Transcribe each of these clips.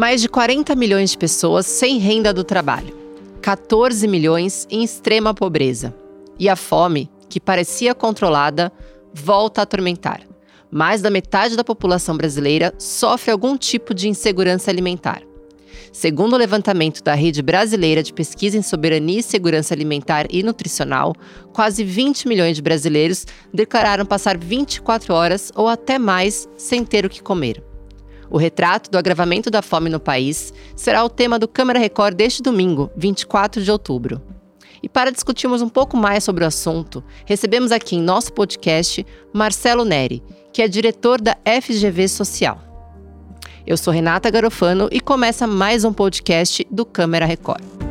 Mais de 40 milhões de pessoas sem renda do trabalho, 14 milhões em extrema pobreza. E a fome, que parecia controlada, volta a atormentar. Mais da metade da população brasileira sofre algum tipo de insegurança alimentar. Segundo o levantamento da Rede Brasileira de Pesquisa em Soberania e Segurança Alimentar e Nutricional, quase 20 milhões de brasileiros declararam passar 24 horas ou até mais sem ter o que comer. O retrato do agravamento da fome no país será o tema do Câmara Record deste domingo, 24 de outubro. E para discutirmos um pouco mais sobre o assunto, recebemos aqui em nosso podcast Marcelo Neri, que é diretor da FGV Social. Eu sou Renata Garofano e começa mais um podcast do Câmara Record.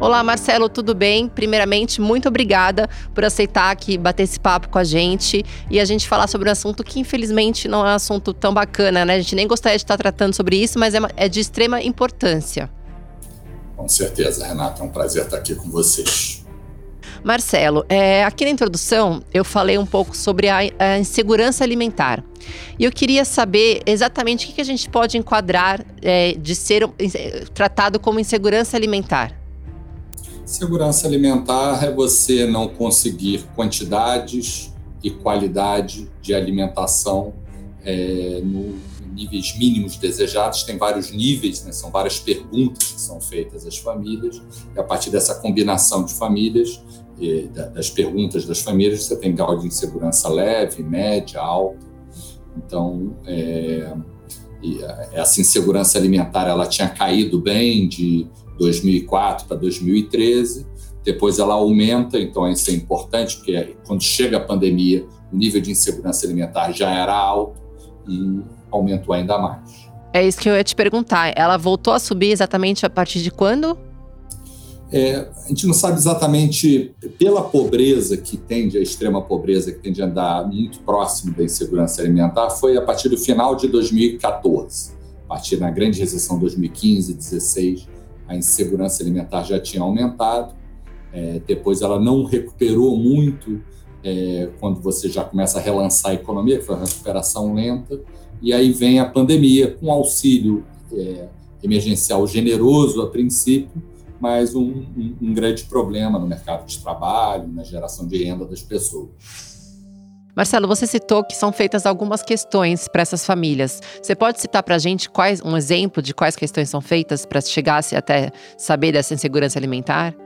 Olá, Marcelo, tudo bem? Primeiramente, muito obrigada por aceitar aqui bater esse papo com a gente e a gente falar sobre um assunto que, infelizmente, não é um assunto tão bacana, né? A gente nem gostaria de estar tratando sobre isso, mas é, é de extrema importância. Com certeza, Renata, é um prazer estar aqui com vocês. Marcelo, é, aqui na introdução eu falei um pouco sobre a, a, insegurança alimentar. E eu queria saber exatamente o que, que a gente pode enquadrar é, de ser é, tratado como insegurança alimentar. Segurança alimentar é você não conseguir quantidades e qualidade de alimentação é, no níveis mínimos desejados. Tem vários níveis, né? são várias perguntas que são feitas às famílias. E a partir dessa combinação de famílias, das perguntas das famílias, você tem grau de insegurança leve, média, alta. Então, é, essa insegurança alimentar ela tinha caído bem de 2004 para 2013, depois ela aumenta, então isso é importante, porque quando chega a pandemia, o nível de insegurança alimentar já era alto e aumentou ainda mais. É isso que eu ia te perguntar. Ela voltou a subir exatamente a partir de quando? É, a gente não sabe exatamente, pela pobreza que tende, a extrema pobreza que tende a andar muito próximo da insegurança alimentar, foi a partir do final de 2014. A partir da grande recessão 2015, 2016, a insegurança alimentar já tinha aumentado. É, depois ela não recuperou muito é, quando você já começa a relançar a economia, que foi uma recuperação lenta. E aí vem a pandemia com auxílio é, emergencial generoso a princípio, mas um, um, um grande problema no mercado de trabalho, na geração de renda das pessoas. Marcelo, você citou que são feitas algumas questões para essas famílias. Você pode citar para a gente quais, um exemplo de quais questões são feitas para chegar-se até saber dessa insegurança alimentar?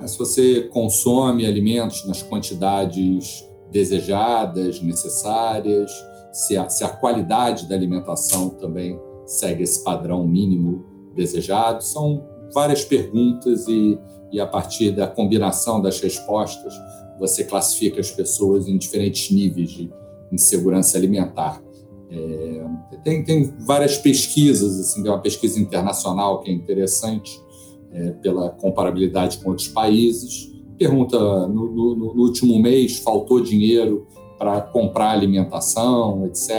É, se você consome alimentos nas quantidades desejadas, necessárias, se a, se a qualidade da alimentação também segue esse padrão mínimo desejado, são várias perguntas e, e a partir da combinação das respostas, você classifica as pessoas em diferentes níveis de insegurança alimentar. É, tem, tem várias pesquisas, assim, tem uma pesquisa internacional que é interessante, é, pela comparabilidade com outros países. Pergunta: no, no, no último mês faltou dinheiro para comprar alimentação, etc.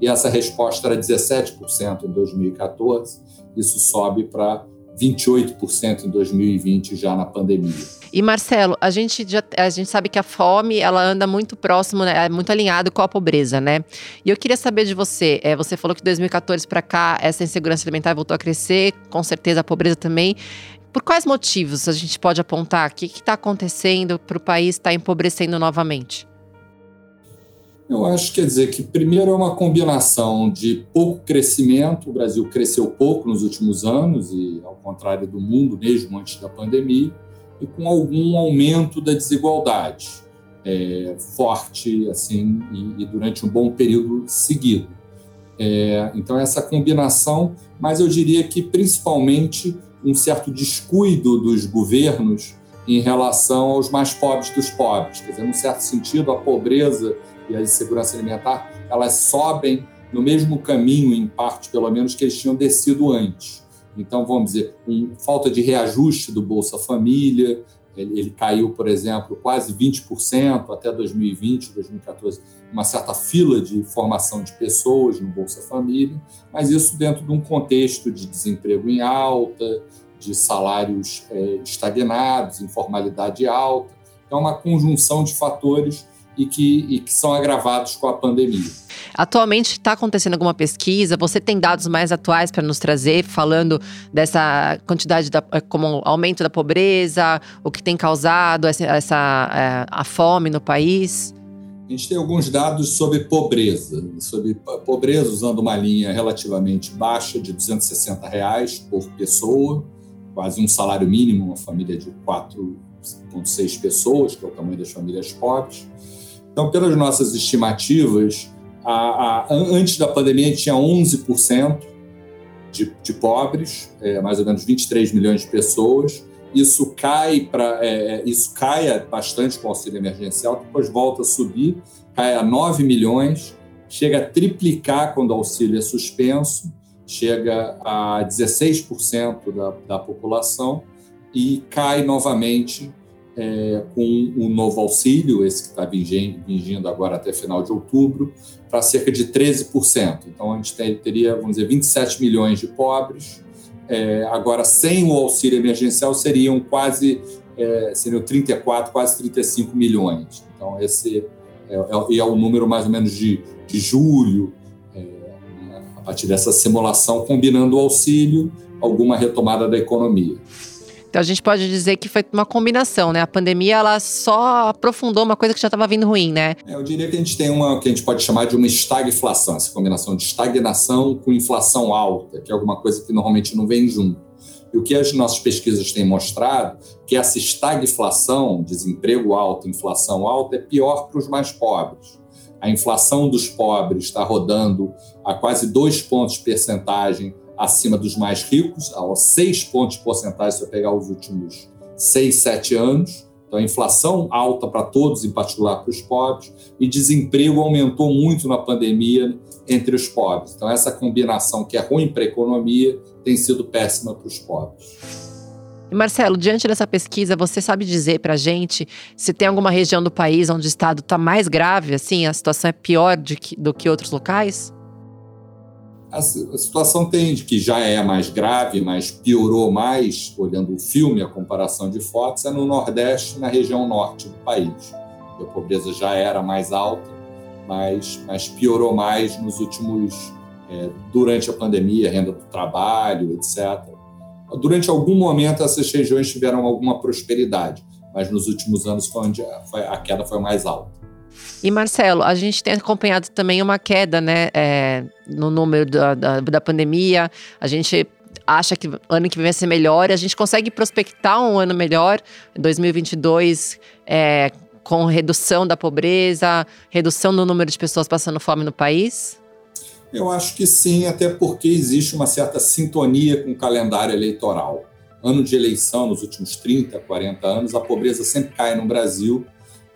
E essa resposta era 17% em 2014, isso sobe para 28% em 2020 já na pandemia. E Marcelo, a gente já, a gente sabe que a fome ela anda muito próximo, né, é muito alinhado com a pobreza, né? E eu queria saber de você, é, você falou que de 2014 para cá essa insegurança alimentar voltou a crescer, com certeza a pobreza também. Por quais motivos a gente pode apontar? O que está acontecendo para o país estar tá empobrecendo novamente? Eu acho quer dizer que primeiro é uma combinação de pouco crescimento, o Brasil cresceu pouco nos últimos anos e ao contrário do mundo mesmo antes da pandemia, e com algum aumento da desigualdade é, forte assim e, e, durante um bom período seguido. É, então essa combinação, mas eu diria que principalmente um certo descuido dos governos em relação aos mais pobres dos pobres, quer dizer, num certo sentido a pobreza e a insegurança alimentar, elas sobem no mesmo caminho, em parte pelo menos, que eles tinham descido antes. Então, vamos dizer, falta de reajuste do Bolsa Família, ele caiu, por exemplo, quase 20% até 2020, 2014, uma certa fila de formação de pessoas no Bolsa Família, mas isso dentro de um contexto de desemprego em alta, de salários é, estagnados, informalidade alta. Então, uma conjunção de fatores e que, e que são agravados com a pandemia. Atualmente está acontecendo alguma pesquisa? Você tem dados mais atuais para nos trazer, falando dessa quantidade, da, eh, como aumento da pobreza, o que tem causado essa, essa é, a fome no país? A gente tem alguns dados sobre pobreza, sobre pobreza usando uma linha relativamente baixa de 260 reais por pessoa, quase um salário mínimo, uma família de 4,6 pessoas, que é o tamanho das famílias pobres. Então, pelas nossas estimativas, a, a, antes da pandemia, tinha 11% de, de pobres, é, mais ou menos 23 milhões de pessoas. Isso cai para é, é, isso cai bastante com o auxílio emergencial, depois volta a subir, cai a 9 milhões, chega a triplicar quando o auxílio é suspenso, chega a 16% da, da população e cai novamente é, com o novo auxílio, esse que está vingindo agora até final de outubro, para cerca de 13%. Então, a gente teria, vamos dizer, 27 milhões de pobres. É, agora, sem o auxílio emergencial, seriam quase é, seriam 34, quase 35 milhões. Então, esse é, é, é o número mais ou menos de, de julho, partir dessa simulação, combinando o auxílio, alguma retomada da economia. Então a gente pode dizer que foi uma combinação, né? A pandemia ela só aprofundou uma coisa que já estava vindo ruim, né? É, eu diria que a gente tem uma que a gente pode chamar de uma estagflação, essa combinação de estagnação com inflação alta, que é alguma coisa que normalmente não vem junto. E o que as nossas pesquisas têm mostrado que essa estagflação, desemprego alto, inflação alta, é pior para os mais pobres. A inflação dos pobres está rodando a quase dois pontos percentagem acima dos mais ricos, a seis pontos porcentuais se eu pegar os últimos seis, sete anos. Então, a inflação alta para todos, em particular para os pobres, e desemprego aumentou muito na pandemia entre os pobres. Então, essa combinação que é ruim para a economia tem sido péssima para os pobres. Marcelo, diante dessa pesquisa, você sabe dizer para a gente se tem alguma região do país onde o estado está mais grave, assim, a situação é pior que, do que outros locais? A, situação tende que já é mais grave, mas piorou mais, olhando o filme, a comparação de fotos, é no Nordeste, na região norte do país. A pobreza já era mais alta, mas, mas piorou mais nos últimos, é, durante a pandemia, renda do trabalho, etc. Durante algum momento, essas regiões tiveram alguma prosperidade, mas nos últimos anos foi onde a queda foi mais alta. E Marcelo, a gente tem acompanhado também uma queda, né, é, no número da, da, da pandemia. A gente acha que ano que vem vai ser melhor. A gente consegue prospectar um ano melhor, 2022, é, com redução da pobreza, redução do número de pessoas passando fome no país? Eu acho que sim, até porque existe uma certa sintonia com o calendário eleitoral. Ano de eleição, nos últimos 30, 40 anos, a pobreza sempre cai no Brasil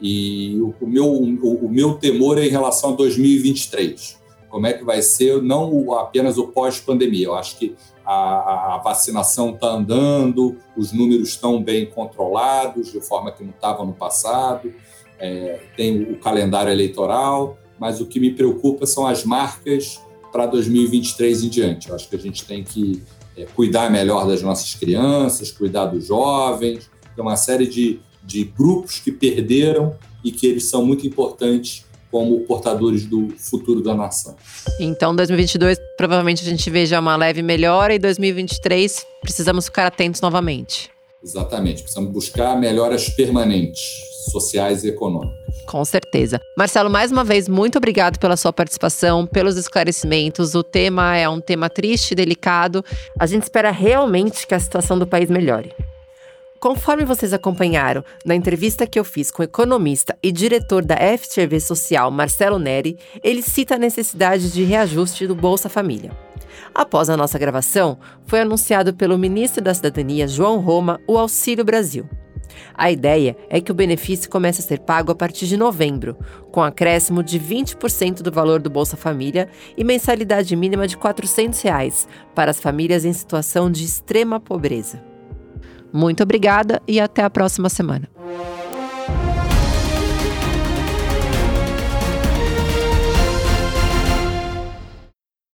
e o, meu, o, o meu temor é em relação a 2023. Como é que vai ser, não apenas o pós-pandemia. Eu acho que a, a vacinação está andando, os números estão bem controlados, de forma que não estava no passado, é, tem o calendário eleitoral, mas o que me preocupa são as marcas para 2023 em diante. Eu acho que a gente tem que é, cuidar melhor das nossas crianças, cuidar dos jovens, tem uma série de, de grupos que perderam e que eles são muito importantes como portadores do futuro da nação. Então, 2022 provavelmente a gente veja uma leve melhora e 2023 precisamos ficar atentos novamente. Exatamente, precisamos buscar melhoras permanentes, sociais e econômicas. Com certeza. Marcelo, mais uma vez, muito obrigado pela sua participação, pelos esclarecimentos. O tema é um tema triste, delicado. A gente espera realmente que a situação do país melhore. Conforme vocês acompanharam na entrevista que eu fiz com o economista e diretor da FTV Social, Marcelo Neri, ele cita a necessidade de reajuste do Bolsa Família. Após a nossa gravação, foi anunciado pelo ministro da Cidadania, João Roma, o Auxílio Brasil. A ideia é que o benefício comece a ser pago a partir de novembro, com acréscimo de 20% do valor do Bolsa Família e mensalidade mínima de 400 reais para as famílias em situação de extrema pobreza. Muito obrigada e até a próxima semana.